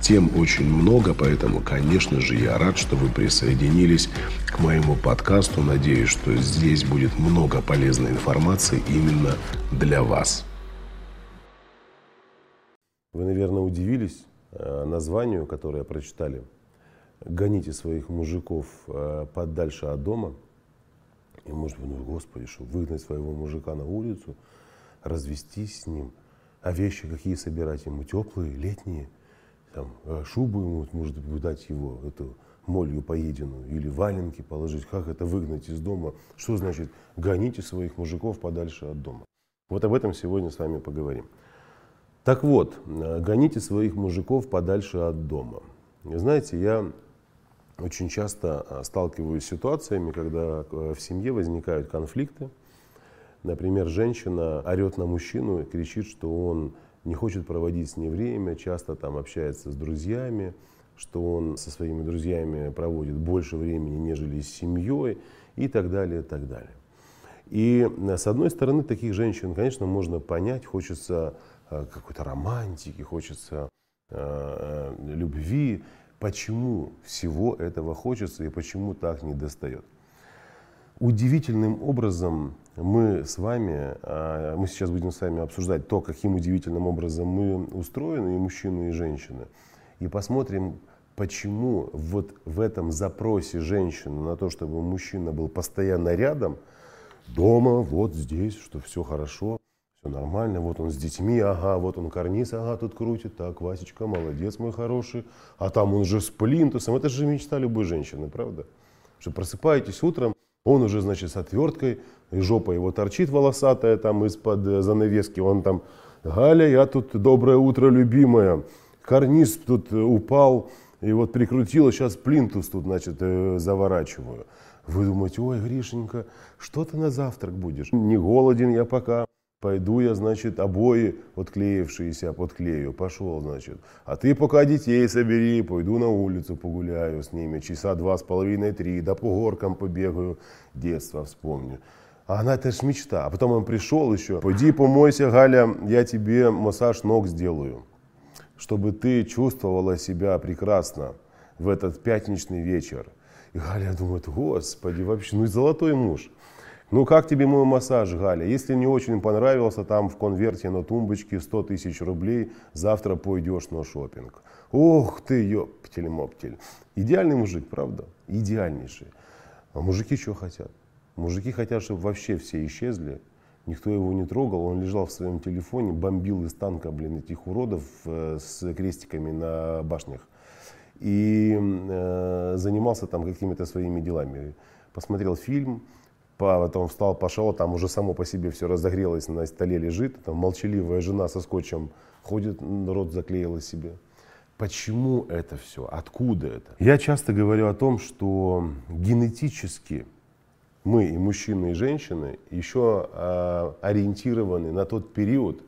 Тем очень много, поэтому, конечно же, я рад, что вы присоединились к моему подкасту. Надеюсь, что здесь будет много полезной информации именно для вас. Вы, наверное, удивились э, названию, которое прочитали. «Гоните своих мужиков э, подальше от дома». И может быть, ну, господи, что выгнать своего мужика на улицу, развестись с ним, а вещи какие собирать ему, теплые, летние, там, э, шубу ему, может быть, дать его, эту молью поеденную, или валенки положить, как это выгнать из дома, что значит гоните своих мужиков подальше от дома. Вот об этом сегодня с вами поговорим. Так вот, э, гоните своих мужиков подальше от дома. Знаете, я очень часто э, сталкиваюсь с ситуациями, когда в семье возникают конфликты. Например, женщина орет на мужчину, кричит, что он не хочет проводить с ней время, часто там общается с друзьями, что он со своими друзьями проводит больше времени, нежели с семьей и так далее, и так далее. И э, с одной стороны, таких женщин, конечно, можно понять, хочется э, какой-то романтики, хочется э, любви. Почему всего этого хочется и почему так не достает? Удивительным образом мы с вами, мы сейчас будем с вами обсуждать то, каким удивительным образом мы устроены, и мужчины, и женщины. И посмотрим, почему вот в этом запросе женщины на то, чтобы мужчина был постоянно рядом – дома, вот здесь, что все хорошо, все нормально, вот он с детьми, ага, вот он карниз, ага, тут крутит, так, Васечка, молодец мой хороший, а там он же с плинтусом, это же мечта любой женщины, правда? Что просыпаетесь утром, он уже, значит, с отверткой, и жопа его торчит волосатая там из-под э, занавески, он там, Галя, я тут, доброе утро, любимая, карниз тут э, упал, и вот прикрутила, сейчас плинтус тут, значит, э, заворачиваю. Вы думаете, ой, Гришенька, что ты на завтрак будешь? Не голоден я пока. Пойду я, значит, обои отклеившиеся подклею. Пошел, значит. А ты пока детей собери, пойду на улицу погуляю с ними. Часа два с половиной, три, да по горкам побегаю. Детство вспомню. А она, это ж мечта. А потом он пришел еще. Пойди помойся, Галя, я тебе массаж ног сделаю. Чтобы ты чувствовала себя прекрасно в этот пятничный вечер. И Галя думает, господи, вообще, ну и золотой муж. Ну как тебе мой массаж, Галя? Если не очень понравился, там в конверте на тумбочке 100 тысяч рублей, завтра пойдешь на шопинг. Ох ты, ёптель-моптель. Идеальный мужик, правда? Идеальнейший. А мужики что хотят? Мужики хотят, чтобы вообще все исчезли, никто его не трогал, он лежал в своем телефоне, бомбил из танка, блин, этих уродов э, с крестиками на башнях и э, занимался там какими-то своими делами. Посмотрел фильм, потом встал, пошел, там уже само по себе все разогрелось, на столе лежит, там молчаливая жена со скотчем ходит, рот заклеила себе. Почему это все? Откуда это? Я часто говорю о том, что генетически мы, и мужчины, и женщины, еще э, ориентированы на тот период,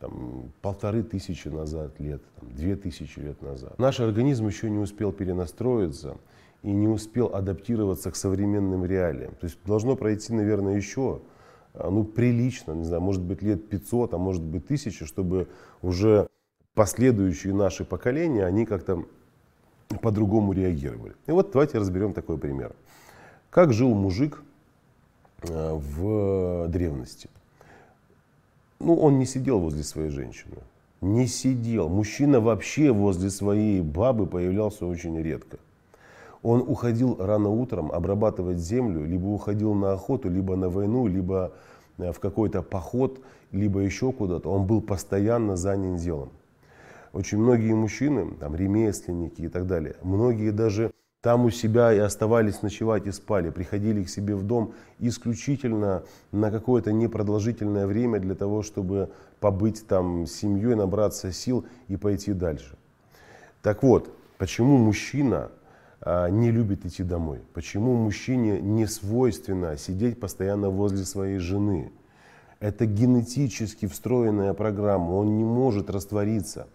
там, полторы тысячи назад лет, там, две тысячи лет назад. Наш организм еще не успел перенастроиться и не успел адаптироваться к современным реалиям. То есть должно пройти, наверное, еще а, ну, прилично, не знаю, может быть лет 500, а может быть тысяча, чтобы уже последующие наши поколения, они как-то по-другому реагировали. И вот давайте разберем такой пример. Как жил мужик а, в древности? ну, он не сидел возле своей женщины. Не сидел. Мужчина вообще возле своей бабы появлялся очень редко. Он уходил рано утром обрабатывать землю, либо уходил на охоту, либо на войну, либо э, в какой-то поход, либо еще куда-то. Он был постоянно занят делом. очень многие мужчины, там, ремесленники и так далее, многие даже там у себя и оставались ночевать и спали, приходили к себе в дом исключительно на какое-то непродолжительное время для того, чтобы побыть там с семьей, набраться сил и пойти дальше. Так вот, почему мужчина не любит идти домой? Почему мужчине не свойственно сидеть постоянно возле своей жены? Это генетически встроенная программа, он не может раствориться.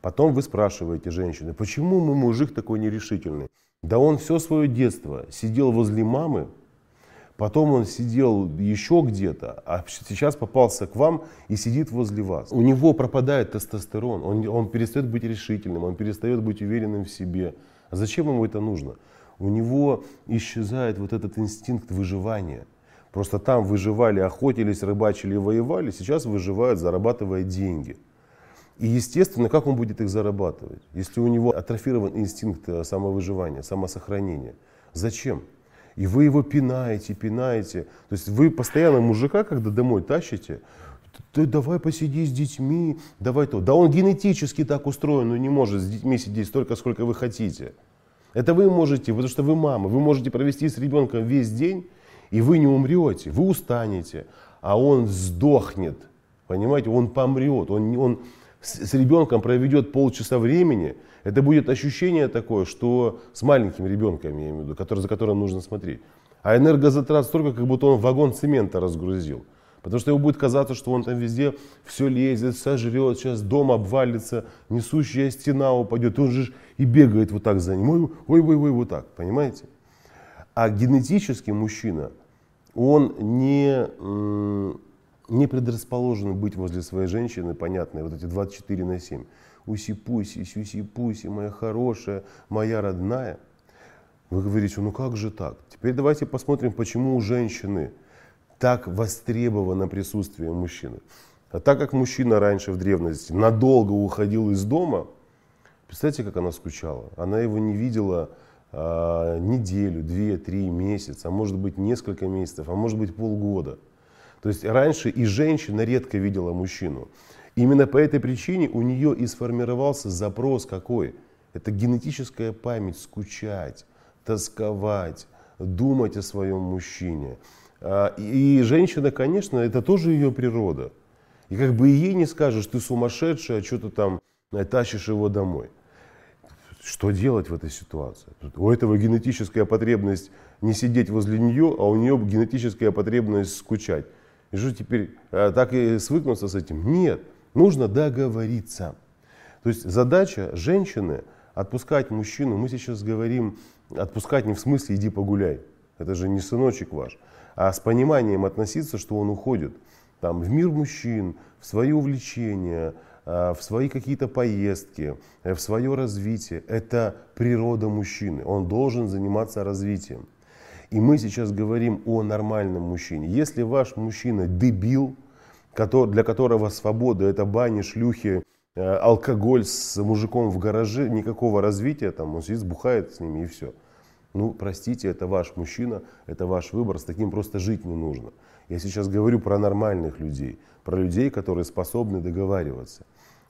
Потом вы спрашиваете женщины, почему мой мужик такой нерешительный? Да он все свое детство сидел возле мамы, потом он сидел еще где-то, а сейчас попался к вам и сидит возле вас. У него пропадает тестостерон, он, он перестает быть решительным, он перестает быть уверенным в себе. А зачем ему это нужно? У него исчезает вот этот инстинкт выживания. Просто там выживали, охотились, рыбачили, воевали, сейчас выживают, зарабатывая деньги. И естественно, как он будет их зарабатывать, если у него атрофирован инстинкт э, самовыживания, самосохранения? Зачем? И вы его пинаете, пинаете. То есть вы постоянно мужика, когда домой тащите, ты давай посиди с детьми, давай то. Да он генетически так устроен, но не может с детьми сидеть столько, сколько вы хотите. Это вы можете, потому что вы мама, вы можете провести с ребенком весь день, и вы не умрете, вы устанете, а он сдохнет, понимаете, он помрет, он, он с, с ребенком проведет полчаса времени, это будет ощущение такое, что с маленьким ребенком, я имею в виду, который, за которым нужно смотреть. А энергозатрат столько, как будто он вагон цемента разгрузил. Потому что ему будет казаться, что он там везде все лезет, сожрет, сейчас дом обвалится, несущая стена упадет. Он же и бегает вот так за ним. Ой, ой, ой, ой, вот так, понимаете? А генетически мужчина, он не, не предрасположен быть возле своей женщины, понятно, вот эти 24 на 7. Уси-пуси, сюси-пуси, моя хорошая, моя родная. Вы говорите, ну как же так? Теперь давайте посмотрим, почему у женщины так востребовано присутствие мужчины. А так как мужчина раньше в древности надолго уходил из дома, представьте, как она скучала. Она его не видела а, неделю, две, три месяца, а может быть несколько месяцев, а может быть полгода. То есть раньше и женщина редко видела мужчину. Именно по этой причине у нее и сформировался запрос какой? Это генетическая память, скучать, тосковать, думать о своем мужчине. А, и женщина, конечно, это тоже ее природа. И как бы ей не скажешь, ты сумасшедшая, а что ты там э, тащишь его домой. Что делать в этой ситуации? У этого генетическая потребность не сидеть возле нее, а у нее генетическая потребность скучать. И что теперь, э, так и свыкнуться с этим? Нет, нужно договориться. То есть задача женщины отпускать мужчину, мы сейчас говорим, отпускать не в смысле иди погуляй, это же не сыночек ваш, а с пониманием относиться, что он уходит там, в мир мужчин, в свои увлечения, Э, в свои какие-то поездки, э, в свое развитие. Это природа мужчины. Он должен заниматься развитием. И мы сейчас говорим о нормальном мужчине. Если ваш мужчина дебил, для которого свобода это бани, шлюхи, э, алкоголь с мужиком в гараже, никакого развития, там он сидит, бухает с ними и все. Ну, простите, это ваш мужчина, это ваш выбор, с таким просто жить не нужно. Я сейчас говорю про нормальных людей, про людей, которые способны договариваться.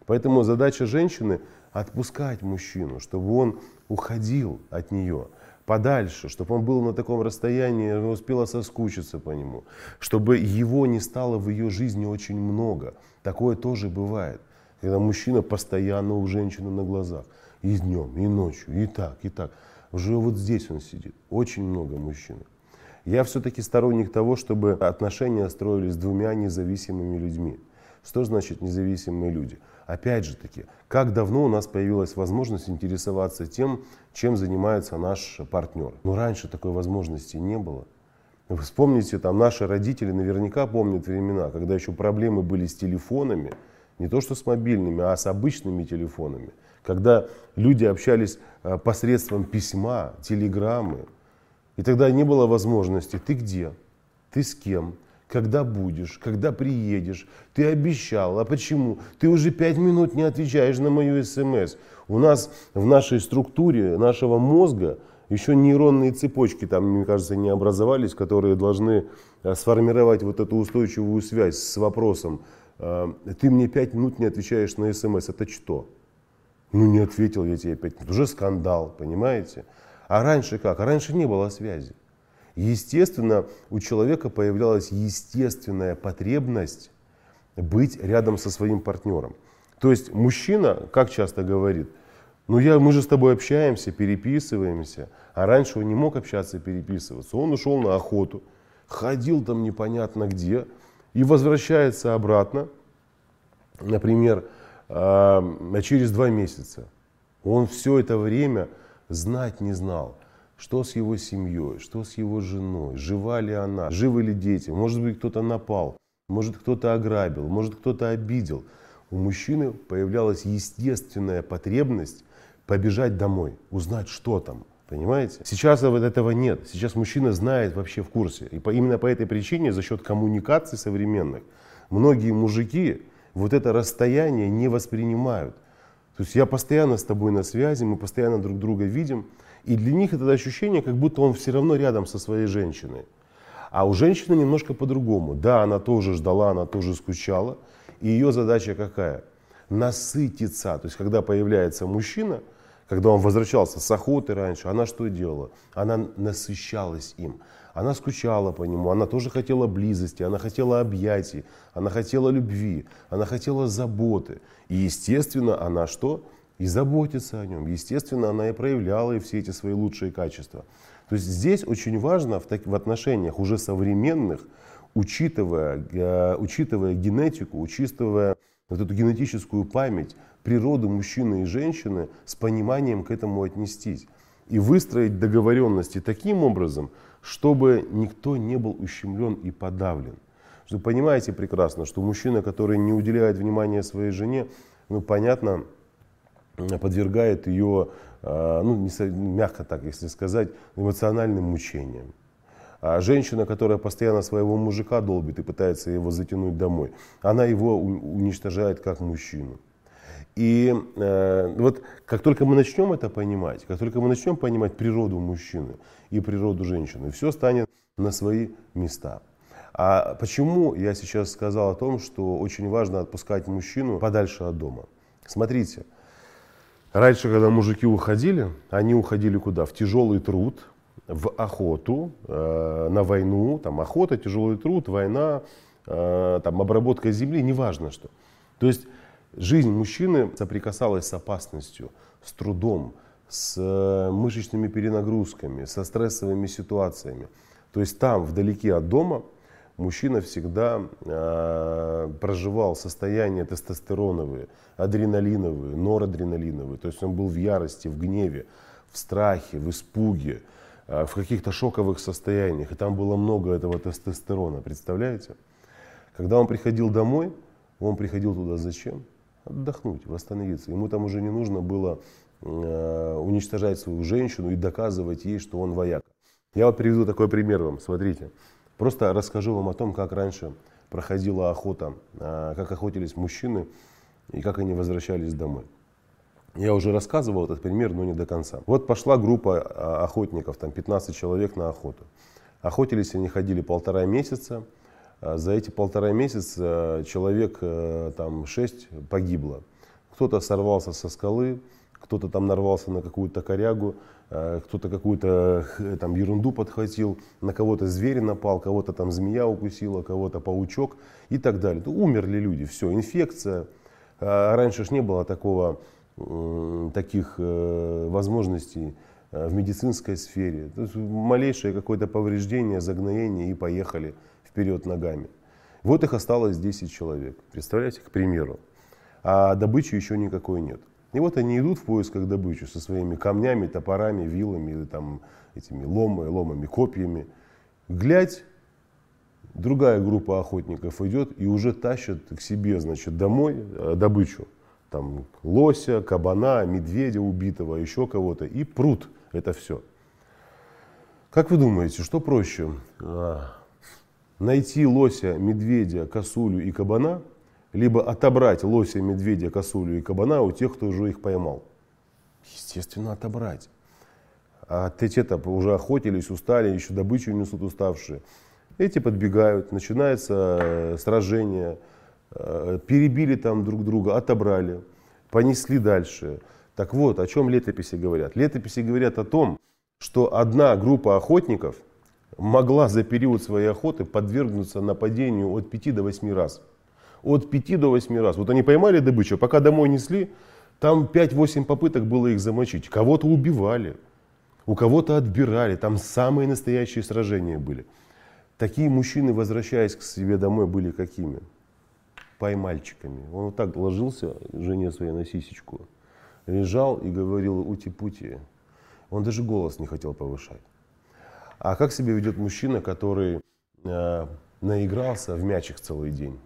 Поэтому задача женщины отпускать мужчину, чтобы он уходил от нее подальше, чтобы он был на таком расстоянии, успела соскучиться по нему, чтобы его не стало в ее жизни очень много. Такое тоже бывает, когда мужчина постоянно у женщины на глазах, и днем, и ночью, и так, и так. Уже вот здесь он сидит, очень много мужчин. Я все-таки сторонник того, чтобы отношения строились с двумя независимыми людьми. Что значит независимые люди? Опять же таки, как давно у нас появилась возможность интересоваться тем, чем занимается наш партнер? Но раньше такой возможности не было. Вы вспомните, там наши родители наверняка помнят времена, когда еще проблемы были с телефонами, не то что с мобильными, а с обычными телефонами. Когда люди общались э, посредством письма, телеграммы. И тогда не было возможности, ты где, ты с кем, когда будешь, когда приедешь. Ты обещал, а почему? Ты уже пять минут не отвечаешь на мою смс. У нас в нашей структуре нашего мозга еще нейронные цепочки там, мне кажется, не образовались, которые должны э, сформировать вот эту устойчивую связь с вопросом. Э, ты мне пять минут не отвечаешь на смс. Это что? Ну не ответил я тебе опять. Уже скандал, понимаете? А раньше как? А раньше не было связи. Естественно, у человека появлялась естественная потребность быть рядом со своим партнером. То есть мужчина, как часто говорит, ну я, мы же с тобой общаемся, переписываемся, а раньше он не мог общаться, переписываться. Он ушел на охоту, ходил там непонятно где и возвращается обратно, например, а, через два месяца. Он все это время знать не знал, что с его семьей, что с его женой, жива ли она, живы ли дети, может быть кто-то напал, может кто-то ограбил, может кто-то обидел – у мужчины появлялась естественная потребность побежать домой, узнать, что там. Понимаете? Сейчас вот этого нет. Сейчас мужчина знает вообще в курсе. И по, именно по этой причине, за счет коммуникаций современных, многие мужики вот это расстояние не воспринимают. То есть я постоянно с тобой на связи, мы постоянно друг друга видим. И для них это ощущение, как будто он все равно рядом со своей женщиной. А у женщины немножко по-другому. Да, она тоже ждала, она тоже скучала. И ее задача какая? Насытиться. То есть, когда появляется мужчина, когда он возвращался с охоты раньше, она что делала? Она насыщалась им. Она скучала по нему, она тоже хотела близости, она хотела объятий, она хотела любви, она хотела заботы. И, естественно, она что? И заботится о нем. Естественно, она и проявляла и все эти свои лучшие качества. То есть здесь очень важно в, так, в отношениях уже современных учитывая, э, учитывая генетику, учитывая вот эту генетическую память, природу мужчины и женщины, с пониманием к этому отнестись. И выстроить договоренности таким образом, чтобы никто не был ущемлен и подавлен. Вы понимаете прекрасно, что мужчина, который не уделяет внимания своей жене, ну, понятно, подвергает ее, э, ну, мягко так, если сказать, эмоциональным мучениям. А женщина, которая постоянно своего мужика долбит и пытается его затянуть домой, она его уничтожает как мужчину. И э, вот как только мы начнем это понимать, как только мы начнем понимать природу мужчины и природу женщины, все станет на свои места. А почему я сейчас сказал о том, что очень важно отпускать мужчину подальше от дома? Смотрите, раньше, когда мужики уходили, они уходили куда? В тяжелый труд, в охоту, э, на войну, там охота, тяжелый труд, война, э, там обработка земли, неважно что. То есть жизнь мужчины соприкасалась с опасностью, с трудом, с э, мышечными перенагрузками, со стрессовыми ситуациями. То есть там, вдалеке от дома, мужчина всегда э, проживал состояние тестостероновые, адреналиновые, норадреналиновые. То есть он был в ярости, в гневе, в страхе, в испуге, Э, в каких-то шоковых состояниях, и там было много этого тестостерона, представляете? Когда он приходил домой, он приходил туда зачем? Отдохнуть, восстановиться. Ему там уже не нужно было э, уничтожать свою женщину и доказывать ей, что он вояк. Я вот приведу такой пример вам, смотрите. Просто расскажу вам о том, как раньше проходила охота, э, как охотились мужчины и как они возвращались домой. Я уже рассказывал этот пример, но не до конца. Вот пошла группа а, охотников, там 15 человек на охоту. Охотились они ходили полтора месяца. А, за эти полтора месяца человек э, там 6 погибло. Кто-то сорвался со скалы, кто-то там нарвался на какую-то корягу, э, кто-то какую-то там ерунду подхватил, на кого-то зверь напал, кого-то там змея укусила, кого-то паучок и так далее. Умерли люди, все, инфекция. А раньше ж не было такого Э, таких э, возможностей э, в медицинской сфере. Малейшее какое-то повреждение, загноение и поехали вперед ногами. Вот их осталось 10 человек. Представляете, к примеру. А добычи еще никакой нет. И вот они идут в поисках добычи со своими камнями, топорами, вилами, или там этими ломами, ломами, копьями. Глядь, другая группа охотников идет и уже тащат к себе, значит, домой добычу там, лося, кабана, медведя убитого, еще кого-то, и пруд это все. Как вы думаете, что проще? Найти лося, медведя, косулю и кабана, либо отобрать лося, медведя, косулю и кабана у тех, кто уже их поймал? Естественно, отобрать. А те-то уже охотились, устали, еще добычу несут уставшие. Эти подбегают, начинается э, сражение, Э, перебили там друг друга, отобрали, понесли дальше. Так вот, о чем летописи говорят? Летописи говорят о том, что одна группа охотников могла за период своей охоты подвергнуться нападению от 5 до 8 раз. От 5 до 8 раз. Вот они поймали добычу, пока домой несли, там 5-8 попыток было их замочить. Кого-то убивали, у кого-то отбирали, там самые настоящие сражения были. Такие мужчины, возвращаясь к себе домой, были какими? Поймальчиками. Он вот так ложился жене своей на сисечку, лежал и говорил ути-пути. Он даже голос не хотел повышать. А как себя ведет мужчина, который э, наигрался в мячик целый день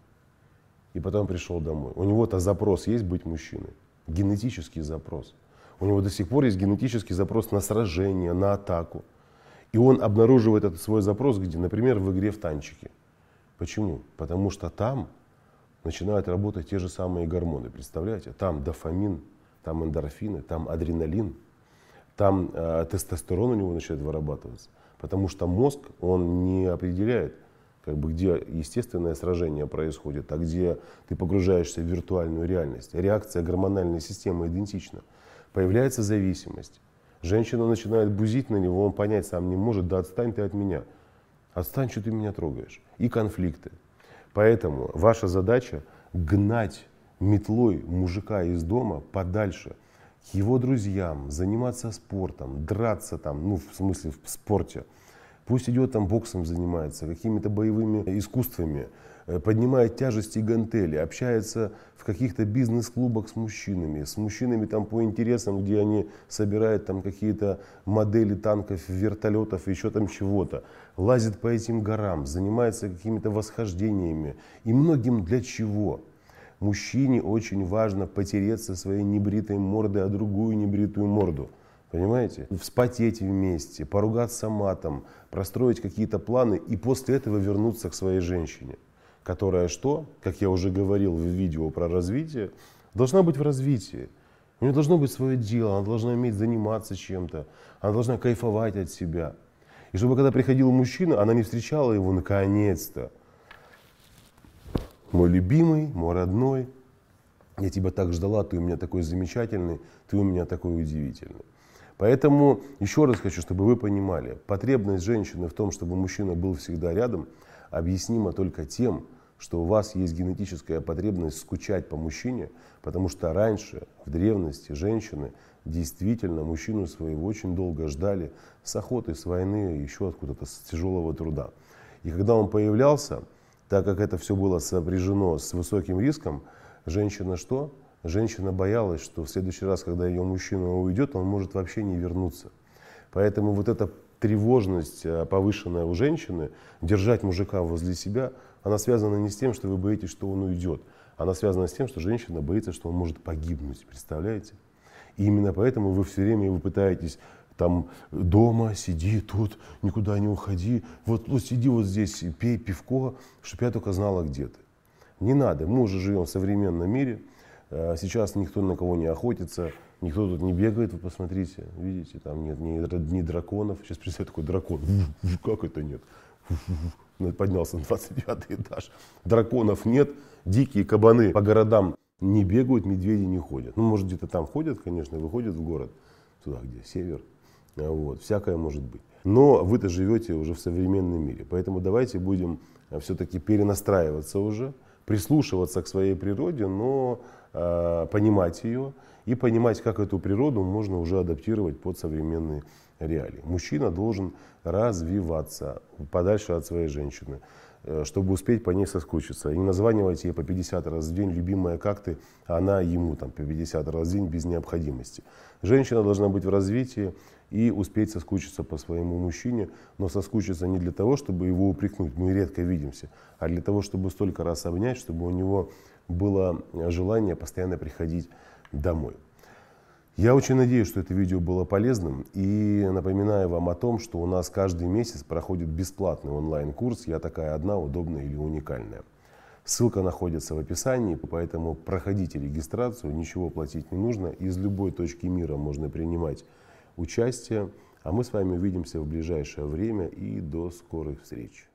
и потом пришел домой? У него-то запрос есть быть мужчиной, генетический запрос. У него до сих пор есть генетический запрос на сражение, на атаку. И он обнаруживает этот свой запрос где? Например, в игре в танчики. Почему? Потому что там начинают работать те же самые гормоны. Представляете? Там дофамин, там эндорфины, там адреналин, там э, тестостерон у него начинает вырабатываться. Потому что мозг, он не определяет, как бы, где естественное сражение происходит, а где ты погружаешься в виртуальную реальность. Реакция гормональной системы идентична. Появляется зависимость. Женщина начинает бузить на него, он понять сам не может, да отстань ты от меня. Отстань, что ты меня трогаешь. И конфликты. Поэтому ваша задача гнать метлой мужика из дома подальше его друзьям, заниматься спортом, драться там, ну в смысле в спорте. Пусть идет там боксом занимается, какими-то боевыми искусствами, Э, поднимает тяжести и гантели, общается в каких-то бизнес-клубах с мужчинами, с мужчинами там по интересам, где они собирают там какие-то модели танков, вертолетов, еще там чего-то, лазит по этим горам, занимается какими-то восхождениями и многим для чего. Мужчине очень важно потереться своей небритой мордой о другую небритую морду. Понимаете? Вспотеть вместе, поругаться матом, простроить какие-то планы и после этого вернуться к своей женщине которая что, как я уже говорил в видео про развитие, должна быть в развитии. У нее должно быть свое дело, она должна уметь заниматься чем-то, она должна кайфовать от себя. И чтобы когда приходил мужчина, она не встречала его наконец-то. Мой любимый, мой родной, я тебя так ждала, ты у меня такой замечательный, ты у меня такой удивительный. Поэтому еще раз хочу, чтобы вы понимали, потребность женщины в том, чтобы мужчина был всегда рядом, объяснима только тем, что у вас есть генетическая потребность скучать по мужчине, потому что раньше, в древности, женщины действительно мужчину своего очень долго ждали с охоты, с войны, еще откуда-то, с тяжелого труда. И когда он появлялся, так как это все было сопряжено с высоким риском, женщина что? Женщина боялась, что в следующий раз, когда ее мужчина уйдет, он может вообще не вернуться. Поэтому вот эта тревожность э, повышенная у женщины, держать мужика возле себя – она связана не с тем, что вы боитесь, что он уйдет. Она связана с тем, что женщина боится, что он может погибнуть. Представляете? И именно поэтому вы все время вы пытаетесь там дома, сиди тут, никуда не уходи. Вот, вот сиди вот здесь, пей пивко, чтобы я только знала, где ты. Не надо, мы уже живем в современном мире. Э, сейчас никто на кого не охотится, никто тут не бегает, вы посмотрите, видите, там нет ни, ни драконов. Сейчас представьте, такой дракон. Как это нет? Ну, поднялся на 29 этаж. Драконов нет, дикие кабаны по городам не бегают, медведи не ходят. Ну, может, где-то там ходят, конечно, выходят в город, туда, где север. Вот, всякое может быть. Но вы-то живете уже в современном мире. Поэтому давайте будем а, все-таки перенастраиваться уже, прислушиваться к своей природе, но э, понимать ее и понимать, как эту природу можно уже адаптировать под современные реалии. Мужчина должен развиваться подальше от своей женщины, э, чтобы успеть по ней соскучиться. И не названивать ей по 50 раз в день, любимая, как ты, а она ему там по 50 раз в день без необходимости. Женщина должна быть в развитии и успеть соскучиться по своему мужчине, но соскучиться не для того, чтобы его упрекнуть, мы редко видимся, а для того, чтобы столько раз обнять, чтобы у него было желание постоянно приходить домой. Я очень надеюсь, что это видео было полезным и напоминаю вам о том, что у нас каждый месяц проходит бесплатный онлайн-курс «Я такая одна, удобная или уникальная». Ссылка находится в описании, поэтому проходите регистрацию, ничего платить не нужно. Из любой точки мира можно принимать участие. А мы с вами увидимся в ближайшее время и до скорых встреч.